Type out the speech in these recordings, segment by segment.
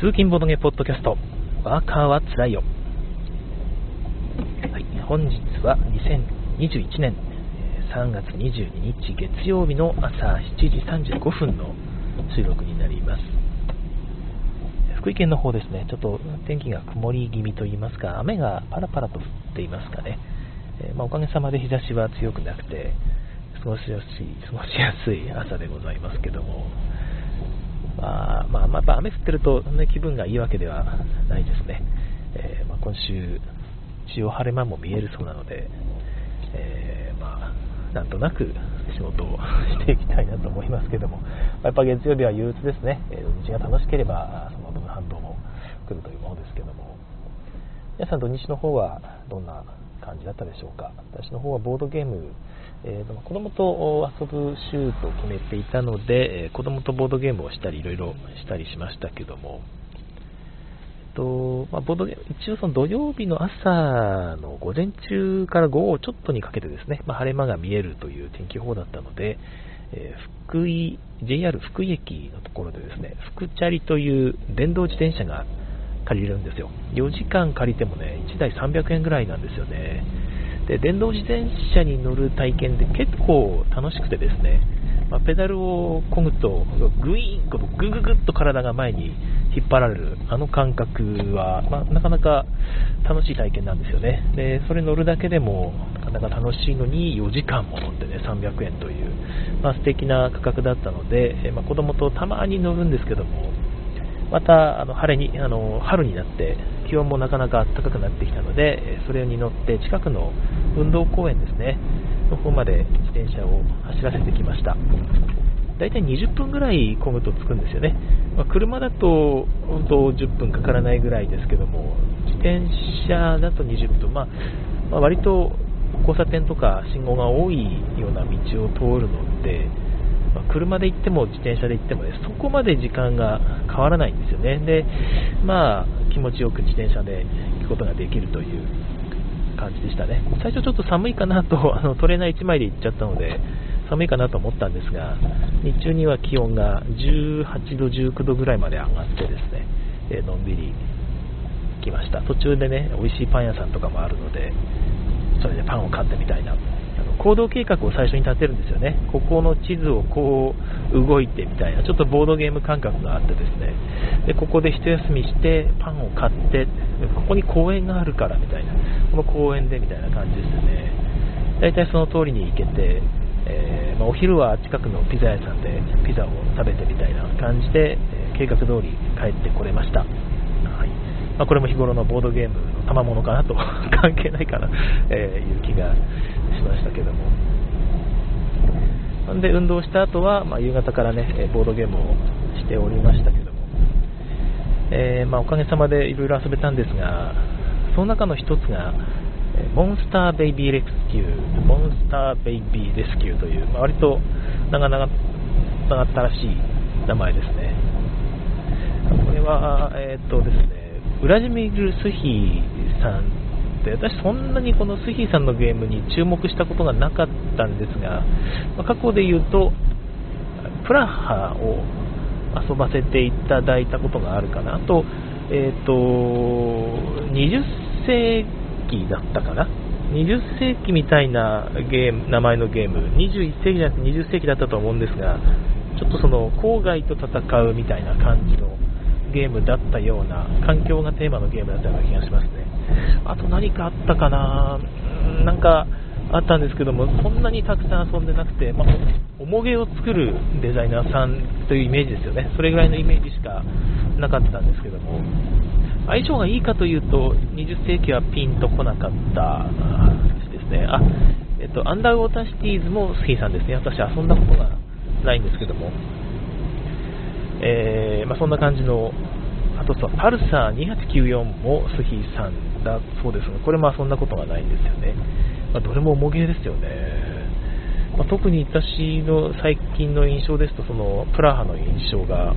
通勤ボドゲポッドキャスト、ワーカーはつらいよ。はい、本日は2021年3月22日月曜日の朝7時35分の収録になります。福井県の方ですね、ちょっと天気が曇り気味といいますか、雨がパラパラと降っていますかね。えー、まあ、おかげさまで日差しは強くなくて、過ごしやすい、過ごしやすい朝でございますけども、まあ、まあ、まあ、雨降ってると、ね、気分がいいわけではないですね。えー、まあ、今週、一応晴れ間も見えるそうなので、えー、まあ、なんとなく仕事をしていきたいなと思いますけども、やっぱ月曜日は憂鬱ですね。土日が楽しければ、その分反動も来るというものですけども、皆さん土日の方はどんな感じだったでしょうか。私の方はボードゲーム、えー、子供と遊ぶ週と決めていたので、えー、子供とボードゲームをしたり、いろいろしたりしましたけども、えっとまあ、ボードゲーム一応その土曜日の朝の午前中から午後ちょっとにかけてですね、まあ、晴れ間が見えるという天気予報だったので、えー、福井、JR 福井駅のところでですね、福チャリという電動自転車があっ借りれるんですよ。4時間借りてもね、1台300円ぐらいなんですよね。で、電動自転車に乗る体験で結構楽しくてですね、まあ、ペダルを漕ぐと、グイーン、このグググッと体が前に引っ張られる、あの感覚は、まあ、なかなか楽しい体験なんですよね。で、それ乗るだけでも、なかなか楽しいのに4時間も乗ってね、300円という、まあ、素敵な価格だったので、まあ、子供とたまに乗るんですけども、またあの晴れにあの春になって気温もなかなか暖かくなってきたのでそれに乗って近くの運動公園ですねの方まで自転車を走らせてきました。だいたい20分ぐらい混むと着くんですよね、まあ、車だとと10分かからないぐらいですけども自転車だと20分、まあ、まあ、割と交差点とか信号が多いような道を通るのでまあ、車で行っても自転車で行ってもね、そこまで時間が変わらないんですよね。で、まあ、気持ちよく自転車で行くことができるという感じでしたね。最初ちょっと寒いかなと、あのトレーナー1枚で行っちゃったので、寒いかなと思ったんですが、日中には気温が18度、19度ぐらいまで上がってですね、えのんびり来ました。途中でね、美味しいパン屋さんとかもあるので、それでパンを買ってみたいな行動計画を最初に立てるんですよね。ここの地図をこう動いてみたいな、ちょっとボードゲーム感覚があってですね、でここで一休みしてパンを買って、ここに公園があるからみたいな、この公園でみたいな感じですね。大体その通りに行けて、えー、まあ、お昼は近くのピザ屋さんでピザを食べてみたいな感じで、え計画通り帰ってこれました。はいま、これも日頃のボードゲームの賜物かなと 関係ないかな、えー、いう気がしましたけども。で、運動した後は、まあ、夕方からね、ボードゲームをしておりましたけども、えー、まあ、おかげさまでいろいろ遊べたんですが、その中の一つが、モンスターベイビーレスキュー、モンスターベイビーレスキューという、まあ、割と長々長ったらしい名前ですね。これは、えー、っとですね、ウラジミル・スヒさんって私そんなにこのスヒーさんのゲームに注目したことがなかったんですが、まあ、過去で言うとプラハを遊ばせていただいたことがあるかな。あと,、えーと、20世紀だったかな。20世紀みたいなゲーム名前のゲーム。21世紀じゃなくて20世紀だったと思うんですがちょっとその郊外と戦うみたいな感じのゲームだったような環境がテーマのゲームだったような気がしますね。あと何かあったかな、なんかあったんですけども、そんなにたくさん遊んでなくて、まあ、重げを作るデザイナーさんというイメージですよね、それぐらいのイメージしかなかったんですけども、相性がいいかというと、20世紀はピンとこなかったですね。あえっと、アンダーウォーターシティーズも好きさんですね。私遊んだことがないんですけども、えー、まあ、そんな感じのあとさ、パルサー2894もスヒーさんだそうですが、これまあそんなことがないんですよね。まあ、どれも重げですよね。まあ、特に私の最近の印象ですと、そのプラハの印象が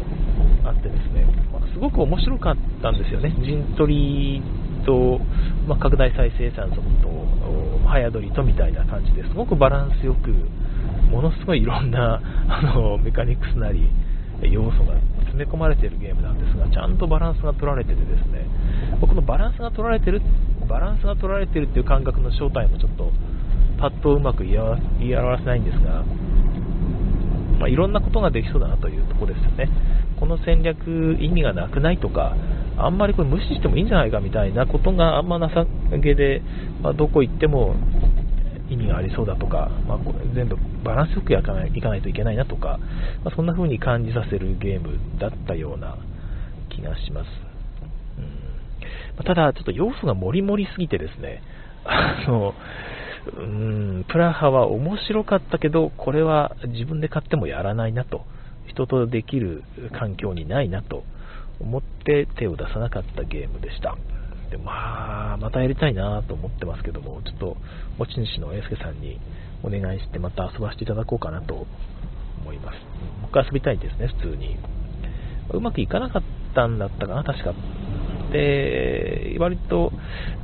あってですね、まあ、すごく面白かったんですよね。陣取りと、ま、拡大再生産速と、早撮りとみたいな感じですごくバランスよく、ものすごいいろんなあのメカニクスなり要素が詰め込まれているゲームなんですが、ちゃんとバランスが取られててですね、このバランスが取られてる、バランスが取られてるっていう感覚の正体もちょっとパッとうまく言い表せないんですが、まあ、いろんなことができそうだなというところですよね。この戦略意味がなくないとか、あんまりこれ無視してもいいんじゃないかみたいなことがあんまなさげで、まあ、どこ行っても意味がありそうだとか、まあ、これ全部バランスよくやかないいかないといけないなとか、まあ、そんな風に感じさせるゲームだったような気がします。うんま、ただ、ちょっと要素がもりもりすぎてですね、あの、うん、プラハは面白かったけど、これは自分で買ってもやらないなと、人とできる環境にないなと思って手を出さなかったゲームでした。まあ、またやりたいなと思ってますけども、ちょっと持ち主の英介さんにお願いしてまた遊ばせていただこうかなと思います。もう一回遊びたいですね、普通に。うまくいかなかったんだったかな、確か。で、割と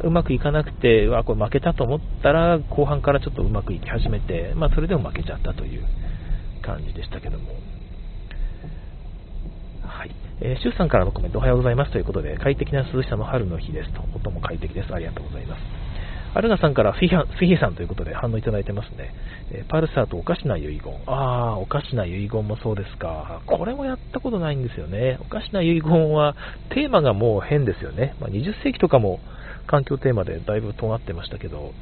うまくいかなくて、わ、これ負けたと思ったら、後半からちょっとうまくいき始めて、まあ、それでも負けちゃったという感じでしたけども。はい。えー、シュウさんからのコメントおはようございますということで、快適な涼しさの春の日ですと。音も快適です。ありがとうございます。アルガさんからフィヒさんということで反応いただいてますね。えー、パルサーとおかしな遺言。ああ、おかしな遺言もそうですか。これもやったことないんですよね。おかしな遺言はテーマがもう変ですよね。まあ、20世紀とかも環境テーマでだいぶ尖ってましたけど、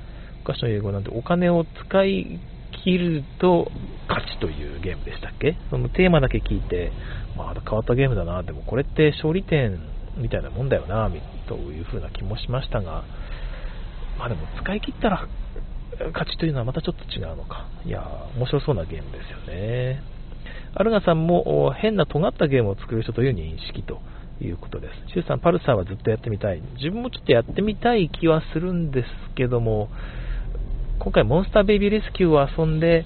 おかしな遺言なんてお金を使い切ると勝ちというゲームでしたっけ？そのテーマだけ聞いて、まあ、変わったゲームだな、でもこれって勝利点みたいなもんだよな、という風な気もしましたが、まあでも使い切ったら勝ちというのはまたちょっと違うのか。いや面白そうなゲームですよね。アルガさんも変な尖ったゲームを作る人という認識ということです。シュウさん、パルサーはずっとやってみたい。自分もちょっとやってみたい気はするんですけども、今回モンスターベイビーレスキューを遊んで、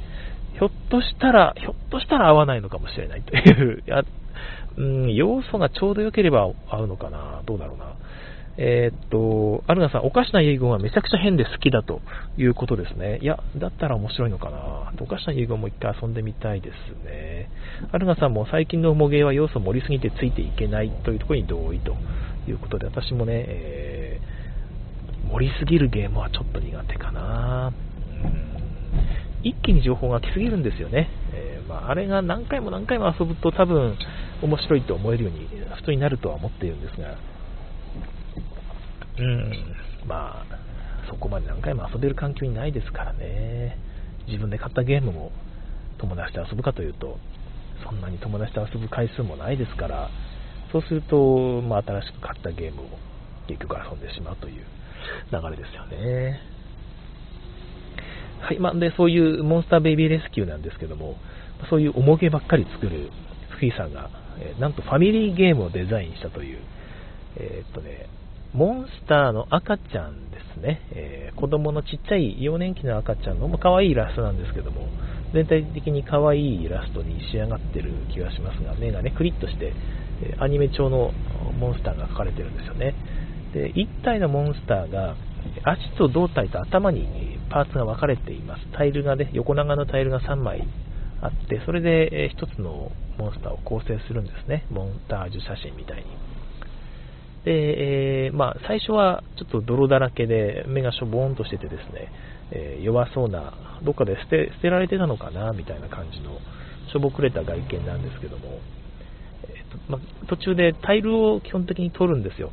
ひょっとしたら、ひょっとしたら合わないのかもしれないという、やうん、要素がちょうど良ければ合うのかな、どうだろうな。えー、っと、アルナさん、おかしな遺言はめちゃくちゃ変で好きだということですね。いや、だったら面白いのかな。おかしな遺言も一回遊んでみたいですね。アルナさんも最近の模芸は要素盛りすぎてついていけないというところに同意ということで、私もね、えー、盛りすぎるゲームはちょっと苦手かな。一気に情報が来すぎるんですよね。えー、まあ、あれが何回も何回も遊ぶと多分面白いと思えるように普通になるとは思っているんですが、うん、まあ、そこまで何回も遊べる環境にないですからね。自分で買ったゲームも友達と遊ぶかというと、そんなに友達と遊ぶ回数もないですから、そうすると、まあ、新しく買ったゲームを結局遊んでしまうという流れですよね。はい、まあ、で、そういうモンスターベイビーレスキューなんですけども、そういう重げばっかり作るフィーさんが、えなんとファミリーゲームをデザインしたという、えー、っとね、モンスターの赤ちゃんですね、えー、子供のちっちゃい幼年期の赤ちゃんの、まあ、可愛いイラストなんですけども、全体的に可愛いイラストに仕上がってる気がしますが、目がね、クリッとして、えアニメ調のモンスターが描かれてるんですよね。で、1体のモンスターが、足と胴体と頭にパーツが分かれています。タイルがね、横長のタイルが3枚あって、それで1つのモンスターを構成するんですね。モンタージュ写真みたいに。で、えー、まあ、最初はちょっと泥だらけで目がしょぼーんとしててですね、えー、弱そうな、どっかで捨て捨てられてたのかなみたいな感じのしょぼくれた外見なんですけども、えーとまあ、途中でタイルを基本的に取るんですよ。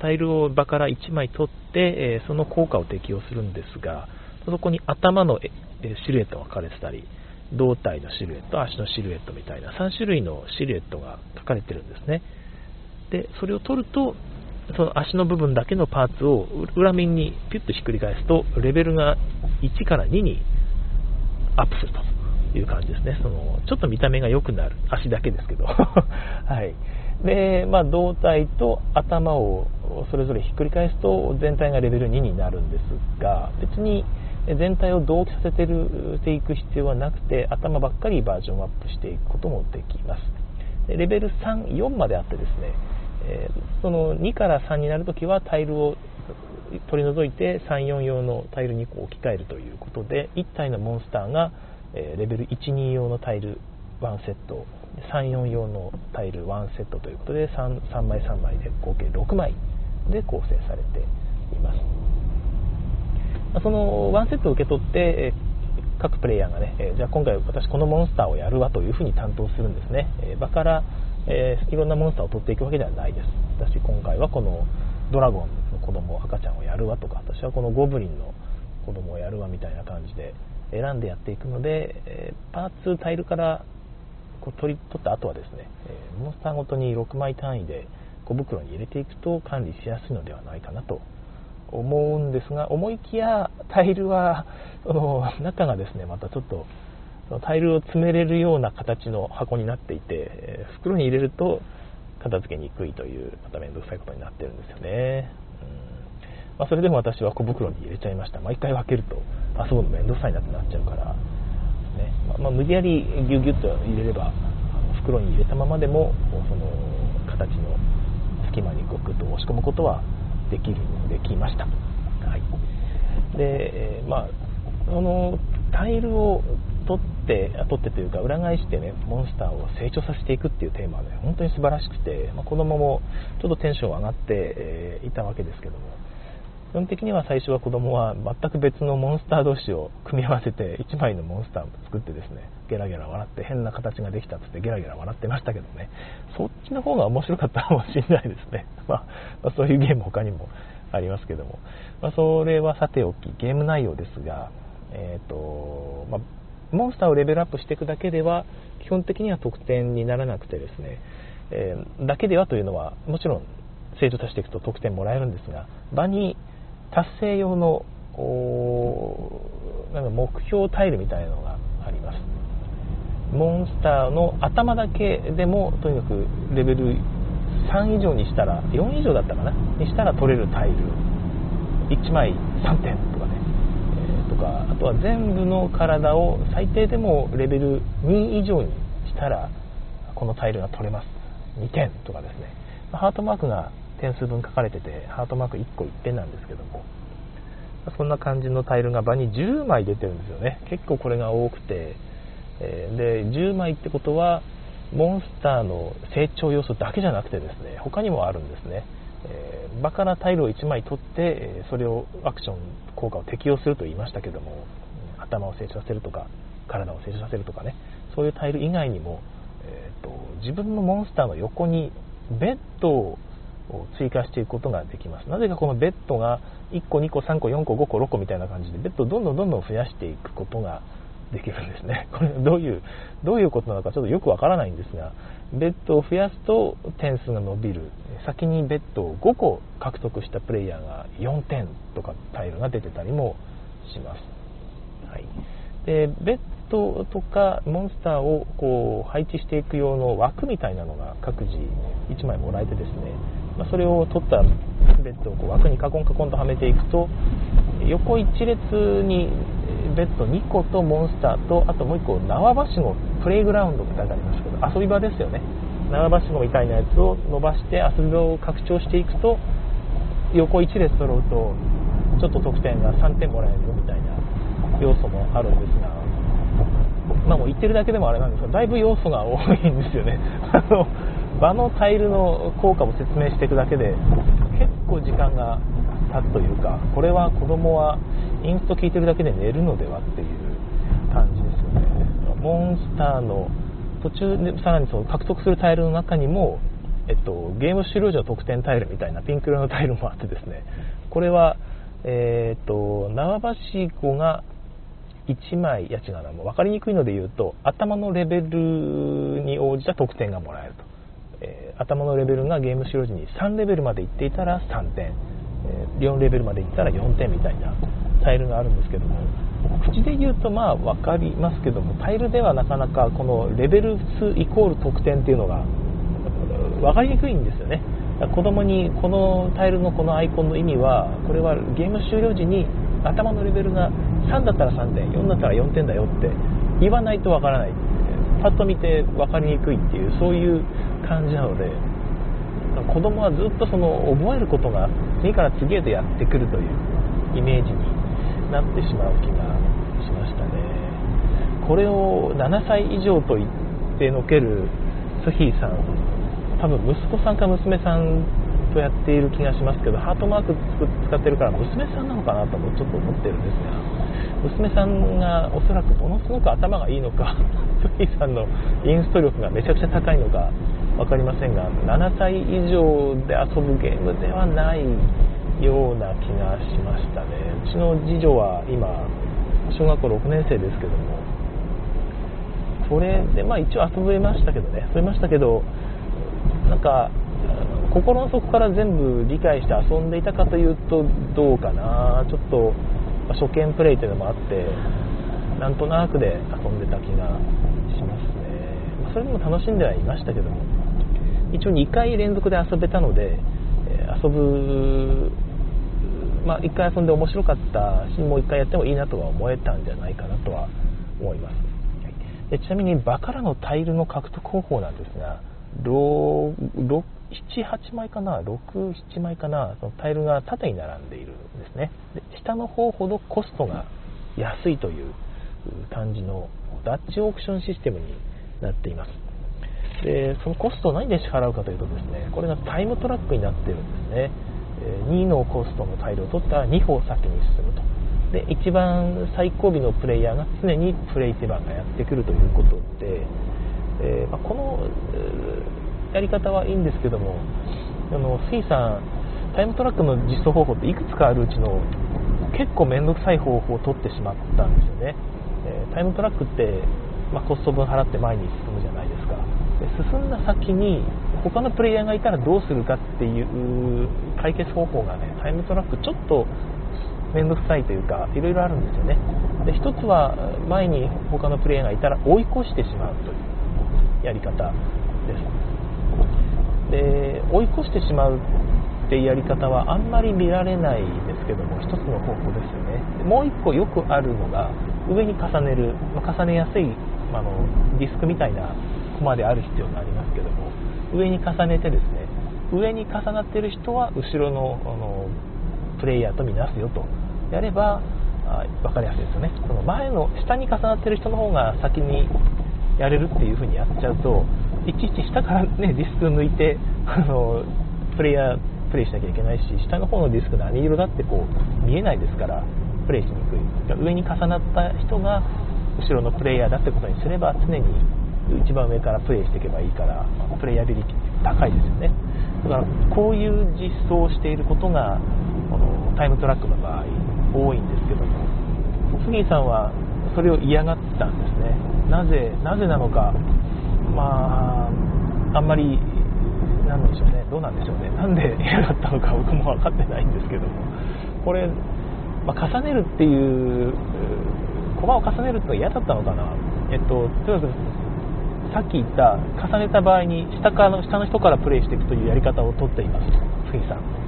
タイルを場から1枚取って、え、その効果を適用するんですが、そこに頭のシルエットが書かれてたり、胴体のシルエット、足のシルエットみたいな3種類のシルエットが書かれてるんですね。で、それを取ると、その足の部分だけのパーツを裏面にピュッとひっくり返すと、レベルが1から2にアップするという感じですね。そのちょっと見た目が良くなる。足だけですけど。はい。で、まあ、胴体と頭をそれぞれひっくり返すと全体がレベル2になるんですが、別に全体を同期させてるていく必要はなくて、頭ばっかりバージョンアップしていくこともできます。レベル3、4まであってですね、え、その2から3になるときはタイルを取り除いて34用のタイル2個置き換えるということで1体のモンスターが、レベル12用のタイル1セット34用のタイル1セットということで 3, 3枚3枚で合計6枚で構成されています。その1セットを受け取って各プレイヤーがね、えじゃあ今回私このモンスターをやるわというふうに担当するんですね、え場から、えいろんなモンスターを取っていくわけではないです。私今回はこのドラゴンの子供赤ちゃんをやるわとか私はこのゴブリンの子供をやるわみたいな感じで選んでやっていくので、えパーツタイルからこう取り取った後はですね、えモンスターごとに6枚単位で小袋に入れていくと管理しやすいのではないかなと思うんですが思いきやタイルは その中がですねまたちょっとタイルを詰めれるような形の箱になっていて袋に入れると片付けにくいというまた面倒くさいことになってるんですよね、うん。まあ、それでも私は小袋に入れちゃいました。毎回分けると遊ぶの面倒くさいなってなっちゃうからね。まあ、無理やりギュギュッと入れれば袋に入れたままでもその形の隙間にグッと押し込むことはできるできました、はい、で、まあそのタイルを取って取ってというか裏返してねモンスターを成長させていくっていうテーマはね本当に素晴らしくて、まあ、子供もちょっとテンション上がって、いたわけですけども。基本的には最初は子供は全く別のモンスター同士を組み合わせて1枚のモンスターを作ってですねゲラゲラ笑って変な形ができたっつってゲラゲラ笑ってましたけどね。そっちの方が面白かったかもしれないですね、まあ、そういうゲーム他にもありますけども、まあ、それはさておきゲーム内容ですが、えーとまあ、モンスターをレベルアップしていくだけでは基本的には得点にならなくてですね、えー、だけではというのはもちろん成長させていくと得点もらえるんですが場に達成用のなんか目標タイルみたいなのがあります。モンスターの頭だけでもとにかくレベル3以上にしたら4以上だったかな？にしたら取れるタイル。1枚3点とかね、えー、とかあとは全部の体を最低でもレベル2以上にしたらこのタイルが取れます。2点とかですね。ハートマークが点数分書かれててハートマーク1個1点なんですけども。そんな感じのタイルが場に10枚出てるんですよね。結構これが多くて、え、で10枚ってことはモンスターの成長要素だけじゃなくてですね他にもあるんですね、えー、場からタイルを1枚取ってそれをアクション効果を適用すると言いましたけども頭を成長させるとか体を成長させるとかね。そういうタイル以外にも、えーと自分のモンスターの横にベッドを追加していくことができます。なぜかこのベッドが1個2個3個4個5個6個みたいな感じでベッドをどんどんどんどん増やしていくことができるんですね。これどういうどういうことなのかちょっとよくわからないんですがベッドを増やすと点数が伸びる。先にベッドを5個獲得したプレイヤーが4点とかタイルが出てたりもします、はい、でベッドとかモンスターをこう配置していく用の枠みたいなのが各自1枚もらえてですねまあ、それを取ったベッドをこう枠にカコンカコンとはめていくと横一列にベッド2個とモンスターとあともう1個縄ばしごプレイグラウンドって書いてありますけど遊び場ですよね。縄ばしごみたいなやつを伸ばして遊び場を拡張していくと横1列揃うとちょっと得点が3点もらえるよみたいな要素もあるんですがまあもう言ってるだけでもあれなんですがだいぶ要素が多いんですよね。あの場のタイルの効果を説明していくだけで結構時間が経つというかこれは子供はインスト聞いてるだけで寝るのではっていう感じですよね。モンスターの途中でさらにその獲得するタイルの中にも、えっと、ゲーム終了時の得点タイルみたいなピンク色のタイルもあってですね。これは、えー、っと縄ばしごが1枚や違うなも分かりにくいので言うと頭のレベルに応じた得点がもらえると、頭のレベルがゲーム終了時に3レベルまでいっていたら3点、え、4レベルまでいったら4点みたいなタイルがあるんですけども口で言うとまあ分かりますけどもタイルではなかなかこのレベル数イコール得点っていうのが分かりにくいんですよね。子供にこのタイルのこのアイコンの意味はこれはゲーム終了時に頭のレベルが3だったら3点4だったら4点だよって言わないと分からない。パッと見て分かりにくいっていうそういう感じなので子供はずっとその覚えることが次から次へとやってくるというイメージになってしまう気がしましたね。これを7歳以上と言ってのけるスヒーさん多分息子さんか娘さんとやっている気がしますけどハートマーク使ってるから娘さんなのかなともちょっと思ってるんですが娘さんがおそらくものすごく頭がいいのか スヒーさんのインスト力がめちゃくちゃ高いのか分かりませんが7歳以上で遊ぶゲームではないような気がしましたね。うちの次女は今小学校6年生ですけども。それでまあ一応遊べましたけどね。遊べましたけどなんか心の底から全部理解して遊んでいたかというとどうかな。ちょっと初見プレイというのもあってなんとなくで遊んでた気がしますね。それでも楽しんではいましたけども。一応2回連続で遊べたのでえ遊ぶまあ、1回遊んで面白かったしもう1回やってもいいなとは思えたんじゃないかなとは思います。でちなみにバカラのタイルの獲得方法なんですが78枚かな？67枚かな？そのタイルが縦に並んでいるんですね。で下の方ほどコストが安いという感じのダッチオークションシステムになっています。でそのコストを何で支払うかというとですねこれがタイムトラックになっているんですね。2のコストのタイルを取ったら2歩先に進むと。で一番最後尾のプレイヤーが常にプレイ手番がやってくるということで、えー、まあ、このやり方はいいんですけどもあのスイさんタイムトラックの実装方法っていくつかあるうちの結構面倒くさい方法を取ってしまったんですよね、えー、タイムトラックって、まあ、コスト分払って前に進むじゃないですか。進んだ先に他のプレイヤーがいたらどうするかっていう解決方法がねタイムトラックちょっと面倒くさいというかいろいろあるんですよね。で一つは前に他のプレイヤーがいたら追い越してしまうというやり方です。で追い越してしまうっていうやり方はあんまり見られないですけども一つの方法ですよね。もう一個よくあるのが上に重ねる、ま、重ねやすい、まあのディスクみたいなコマである必要がありますけども上に重ねてですね上に重なっている人は後ろのあのプレイヤーとみなすよとやればあ分かりやすいですよね。その前の下に重なっている人の方が先にやれるっていう風にやっちゃうといちいち下から、ね、ディスク抜いてあのプレイヤープレイしなきゃいけないし下の方のディスク何色だってこう見えないですからプレイしにくい。上に重なった人が後ろのプレイヤーだってことにすれば常に一番上からプレイしていけばいいからプレイヤビリティって高いですよね。だからこういう実装をしていることがこのタイムトラックの場合多いんですけども杉さんはそれを嫌がってたんですね。なぜなぜなのかまあ、あんまり、なんでしょうね、どうなんでしょうね、なんで嫌だったのか僕も分かってないんですけども、これ、まあ、重ねるっていう、駒を重ねるってのは嫌だったのかな、えっと、とにかくさっき言った重ねた場合に下からの下の人からプレイしていくというやり方をとっています杉さん。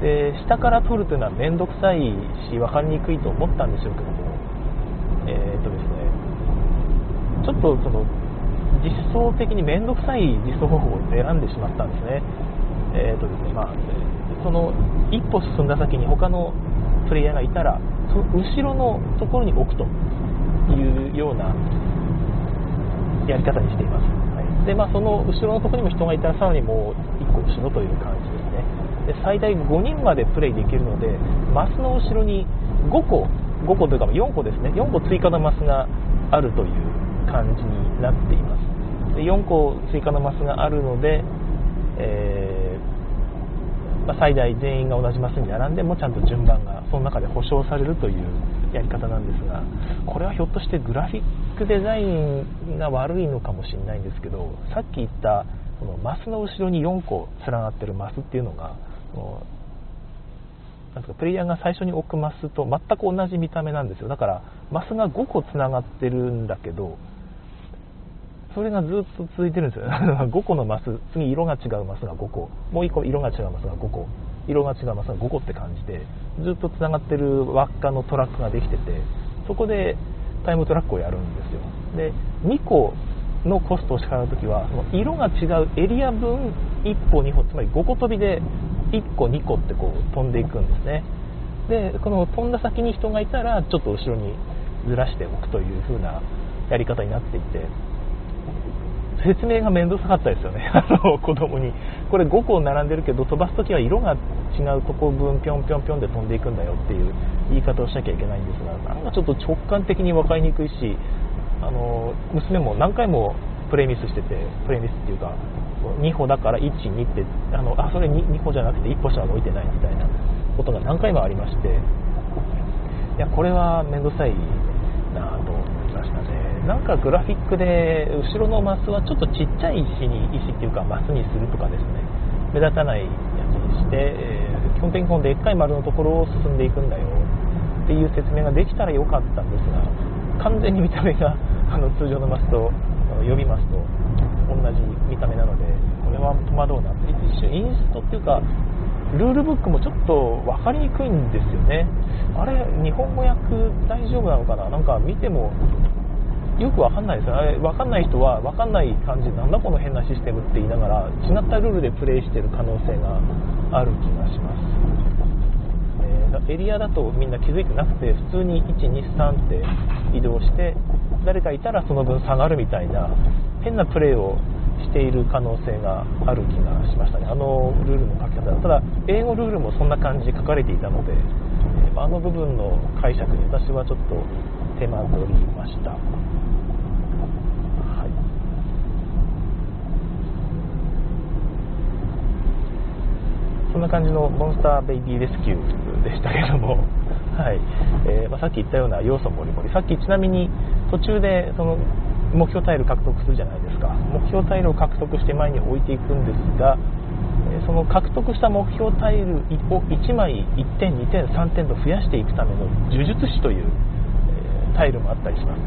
で下から取るというのは面倒くさいし分かりにくいと思ったんでしょうけども。えー、っとですね。ちょっとその実装的に面倒くさい実装方法を選んでしまったんですね。えーとですね。まあ、その一歩進んだ先に他のプレイヤーがいたら、その後ろのところに置くというようなやり方にしています。はい、で、まあ、その後ろのところにも人がいたら、さらにもう1個後ろという感じですね。で最大5人までプレイできるので、マスの後ろに5個、5個というか4個ですね、4個追加のマスがあるという感じになっています。で4個追加のマスがあるので、えー、まあ、最大全員が同じマスに並んでもちゃんと順番がその中で保証されるというやり方なんですがこれはひょっとしてグラフィックデザインが悪いのかもしれないんですけどさっき言ったこのマスの後ろに4個連なってるマスっていうのがなんかプレイヤーが最初に置くマスと全く同じ見た目なんですよ。だからマスが5個つながってるんだけどそれがずっと続いてるんですよ。5個のマス次色が違うマスが5個もう1個色が違うマスが5個。色が違うマスが5個って感じでずっとつながってる輪っかのトラックができててそこでタイムトラックをやるんですよ。で2個のコストを支払う時はその色が違うエリア分1歩2歩つまり5個飛びで1個2個ってこう飛んでいくんですね。でこの飛んだ先に人がいたらちょっと後ろにずらしておくという風なやり方になっていて説明が面倒くさかったですよね。あの子供に。これ5個並んでるけど飛ばす時は色が違うとこ分ぴょんぴょんぴょんで飛んでいくんだよっていう言い方をしなきゃいけないんですがなんかちょっと直感的に分かりにくいしあの娘も何回もプレミスしててプレミスっていうか2歩だから12ってあのあそれ 2, 2歩じゃなくて1歩しか置いてないみたいなことが何回もありまして。いやこれは面倒くさいなとましたね。なんかグラフィックで後ろのマスはちょっとちっちゃい石に石っていうかマスにするとかですね。目立たないやつにして、えー、基本的にこのでっかい丸のところを進んでいくんだよ。っていう説明ができたらよかったんですが完全に見た目が あの通常のマスと呼びますと同じ見た目なのでこれは戸惑うな。って一瞬インストっていうかルールブックもちょっと分かりにくいんですよね。あれ日本語訳大丈夫なのかな？なんか見てもよく分かんないですよ。あれ分かんない人は分かんない感じなんだこの変なシステムって言いながら違ったルールでプレイしてる可能性がある気がします、えエリアだとみんな気づいてなくて普通に123って移動して誰かいたらその分下がるみたいな変なプレーをしている可能性がある気がしましたね。あのルールの書き方。ただ英語ルールもそんな感じで書かれていたのであの部分の解釈に私はちょっと手間取りました、はい、そんな感じのモンスターベイビーレスキューでしたけども。はい。えーまあ、さっき言ったような要素もりもりさっきちなみに途中でその目標タイル獲得するじゃないですか。目標タイルを獲得して前に置いていくんですがその獲得した目標タイルを1枚1点2点3点と増やしていくための呪術師というタイルもあったりします。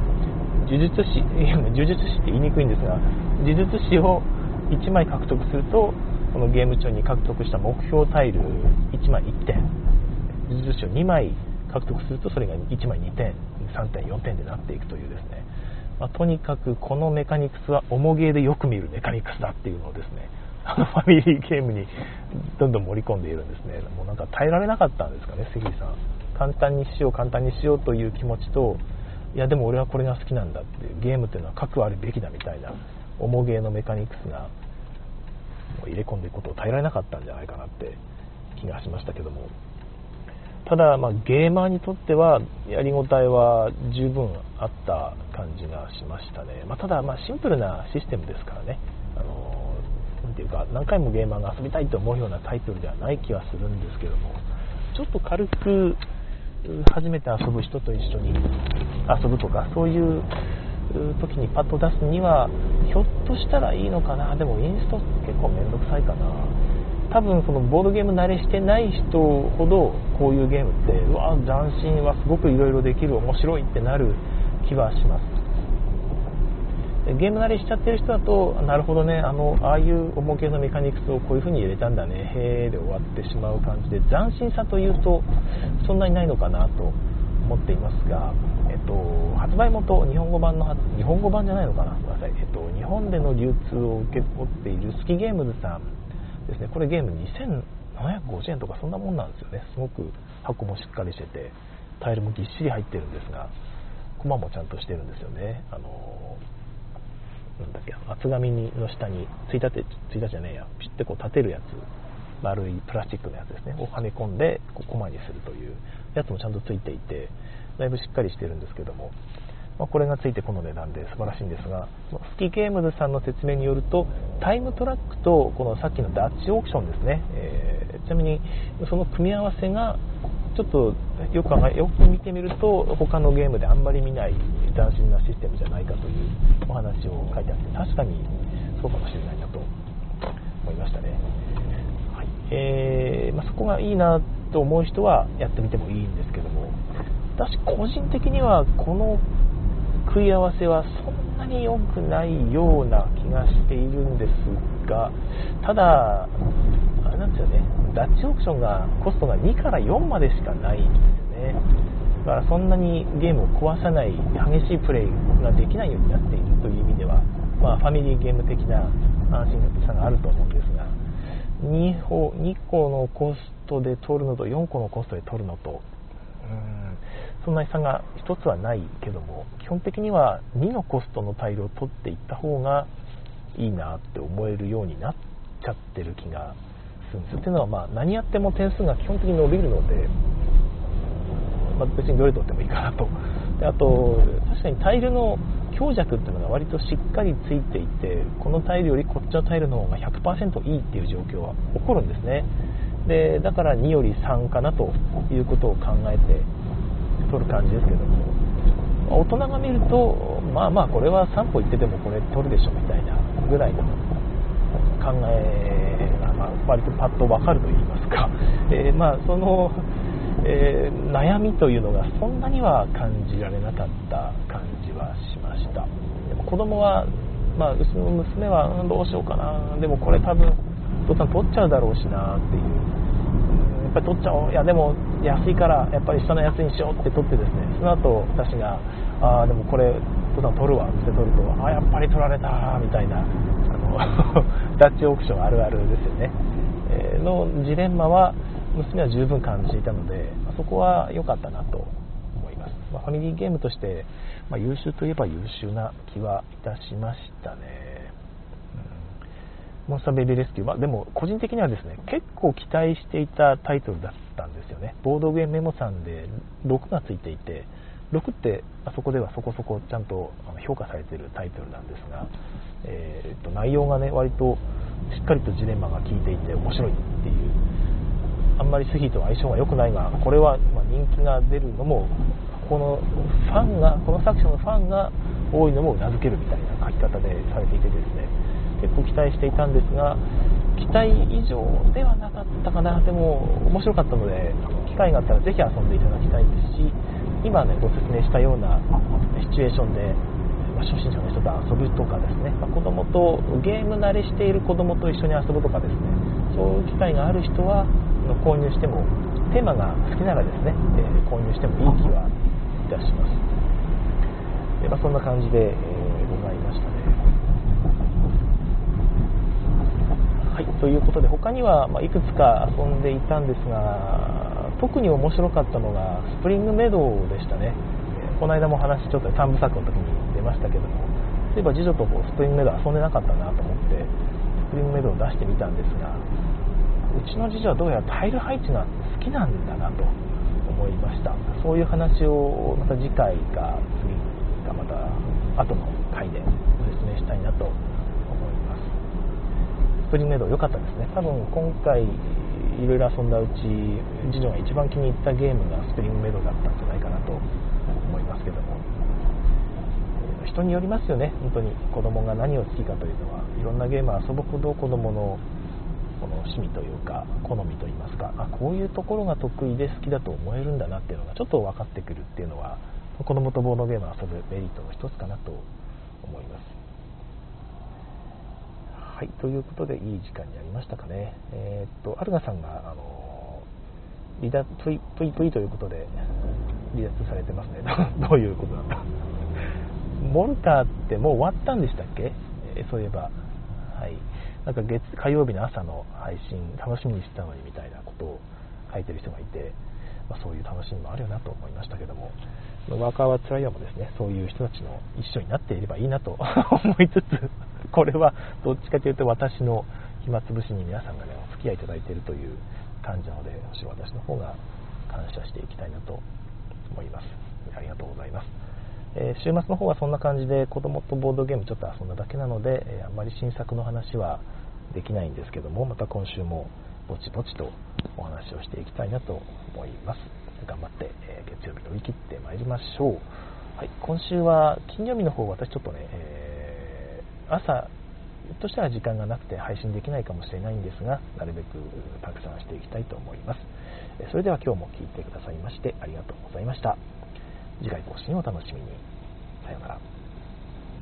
呪術師いや 呪術師って言いにくいんですが呪術師を1枚獲得するとこのゲーム中に獲得した目標タイル1枚1点。呪術師を2枚獲得するとそれが1枚2点3点4点でなっていくというですね。まあ、とにかくこのメカニクスは重ゲーでよく見るメカニクスだっていうのをですねあのファミリーゲームにどんどん盛り込んでいるんですね。もうなんか耐えられなかったんですかね関さん。簡単にしよう簡単にしようという気持ちといやでも俺はこれが好きなんだっていうゲームっていうのは核あるべきだみたいな重ゲーのメカニクスが入れ込んでいくことを耐えられなかったんじゃないかなって気がしましたけども。ただ、ま、ゲーマーにとってはやりごたえは十分あった感じがしましたね、まあ、ただ、まシンプルなシステムですからね。あのなていうか何回もゲーマーが遊びたいと思うようなタイトルではない気はするんですけども。ちょっと軽く初めて遊ぶ人と一緒に遊ぶとかそういう時にパッと出すにはひょっとしたらいいのかな。でもインスト結構面倒くさいかな。多分そのボードゲーム慣れしてない人ほどこういうゲームってうわ斬新はすごくいろいろできる面白いってなる気はします。ゲーム慣れしちゃってる人だとなるほどねあのああいう重系のメカニクスをこういう風に入れたんだねへえで終わってしまう感じで斬新さというとそんなにないのかなと思っていますが、えっと、発売元日本語版の日本語版じゃないのかなごめんなさい、えっと、日本での流通を受け負っているスキゲームズさんですね。これゲーム2750円とかそんなもんなんですよね。すごく箱もしっかりしててタイルもぎっしり入ってるんですがコマもちゃんとしてるんですよね。あのなんだっけ厚紙の下についたてついたじゃねえやピッてこう立てるやつ丸いプラスチックのやつですねをはめ込んでこうコマにするというやつもちゃんとついていてだいぶしっかりしてるんですけどもまあ、これがついてこの値段で素晴らしいんですが、スキーゲームズさんの説明によると、タイムトラックとこのさっきのダッチオークションですね、えー、ちなみにその組み合わせが、ちょっとよく考えよく見てみると、他のゲームであんまり見ない斬新なシステムじゃないかというお話を書いてあって、確かにそうかもしれないなと思いましたね。はいえーまあ、そこがいいなと思う人はやってみてもいいんですけども、私個人的にはこの食い合わせはそんなに良くないような気がしているんですがただなんですよね。ダッチオークションがコストが2から4までしかないんですよね。だからそんなにゲームを壊さない激しいプレイができないようになっているという意味では、まあ、ファミリーゲーム的な安心さがあると思うんですが 2, 歩2個のコストで取るのと4個のコストで取るのとうんそんなに差が1つはないけども基本的には2のコストのタイルを取っていった方がいいなって思えるようになっちゃってる気がするんですっていうのは、まあ、何やっても点数が基本的に伸びるので、まあ、別にどれとってもいいかなと。であと確かにタイルの強弱っていうのが割としっかりついていてこのタイルよりこっちのタイルの方が100%いいっていう状況は起こるんですね。でだから2より3かなということを考えて取る感じですけども。大人が見るとまあまあこれは3歩行っててもこれ取るでしょみたいなぐらいの考え、割とパッと分かると言いますか、えー、まあその、えー、悩みというのがそんなには感じられなかった感じはしました。でも子供は、まあ、うちの娘は、うん、どうしようかな。でもこれ多分お父さん取っちゃうだろうしなっていう。やっぱり取っちゃおう。いやでも安いからやっぱり下のやつにしようって取ってですね。その後私がああでもこれ父さん取るわって取るとああやっぱり取られたみたいなあの ダッチオークションあるあるですよね、のジレンマは娘は十分感じていたので、ま、そこは良かったなと思います、まあ、ファミリーゲームとして、まあ、優秀といえば優秀な気はいたしましたね。うん。モンスターベイビーレスキュー、まあ、でも個人的にはですね結構期待していたタイトルだったんですよね。ボードゲームメモさんで6がついていて6ってあそこではそこそこちゃんと評価されているタイトルなんですが、えー、と内容がね割としっかりとジレンマが効いていて面白いっていうあんまりスヒーと相性が良くないがこれは人気が出るのもこのファンがこの作者のファンが多いのもうなずけるみたいな書き方でされていてですね結構期待していたんですが期待以上ではなかったかな。でも面白かったので機会があったらぜひ遊んでいただきたいですし今ねご説明したようなシチュエーションで、ま初心者の人と遊ぶとかですね、まあ、子供とゲーム慣れしている子供と一緒に遊ぶとかですね。そういう機会がある人は購入してもテーマが好きならですね、えー、購入してもいい気はいたします。で、まあ、そんな感じで、えー、ございましたね。はい、ということで他には、まいくつか遊んでいたんですが特に面白かったのがスプリングメドウでしたね。この間も話ちょっと3部作の時に出ましたけども。そういえば次女とスプリングメドウ遊んでなかったなと思ってスプリングメドウを出してみたんですがうちの次女はどうやらタイル配置が好きなんだなと思いました。そういう話をまた次回か次かまた後の回でご説明したいなと思います。スプリングメイド良かったですね。多分今回いろいろ遊んだうち次女が一番気に入ったゲームがスプリングメドだったんじゃないかなと思いますけども。人によりますよね本当に。子供が何を好きかというのはいろんなゲームを遊ぶほど子供のこの趣味というか好みといいますか。あこういうところが得意で好きだと思えるんだなっていうのがちょっと分かってくるっていうのは子供とボードゲームを遊ぶメリットの一つかなと思います。はい、ということでいい時間になりましたかね。えー、っと、アルガさんが、あの離脱、プイプイプイということで離脱されてますね。どういうことなんだ。モルターってもう終わったんでしたっけ、えー、そういえば。はい。なんか月、火曜日の朝の配信、楽しみにしてたのにみたいなことを書いてる人がいて、まあ、そういう楽しみもあるよなと思いましたけども、ワーカーはつらいわもですね、そういう人たちの一緒になっていればいいなと 思いつつ、これはどっちかというと私の暇つぶしに皆さんがね、お付き合いいただいているという感じなので、むしろ私の方が感謝していきたいなと思います。ありがとうございます。えー、週末の方はそんな感じで子供とボードゲームちょっと遊んだだけなので、えー、あんまり新作の話はできないんですけども、また今週もぼちぼちとお話をしていきたいなと思います。頑張って、え月曜日乗り切ってまいりましょう。はい、今週は金曜日の方、私ちょっとね、えー、朝としては時間がなくて配信できないかもしれないんですが、なるべくたくさんしていきたいと思います。それでは今日も聴いてくださいましてありがとうございました。次回更新をお楽しみに。さようなら。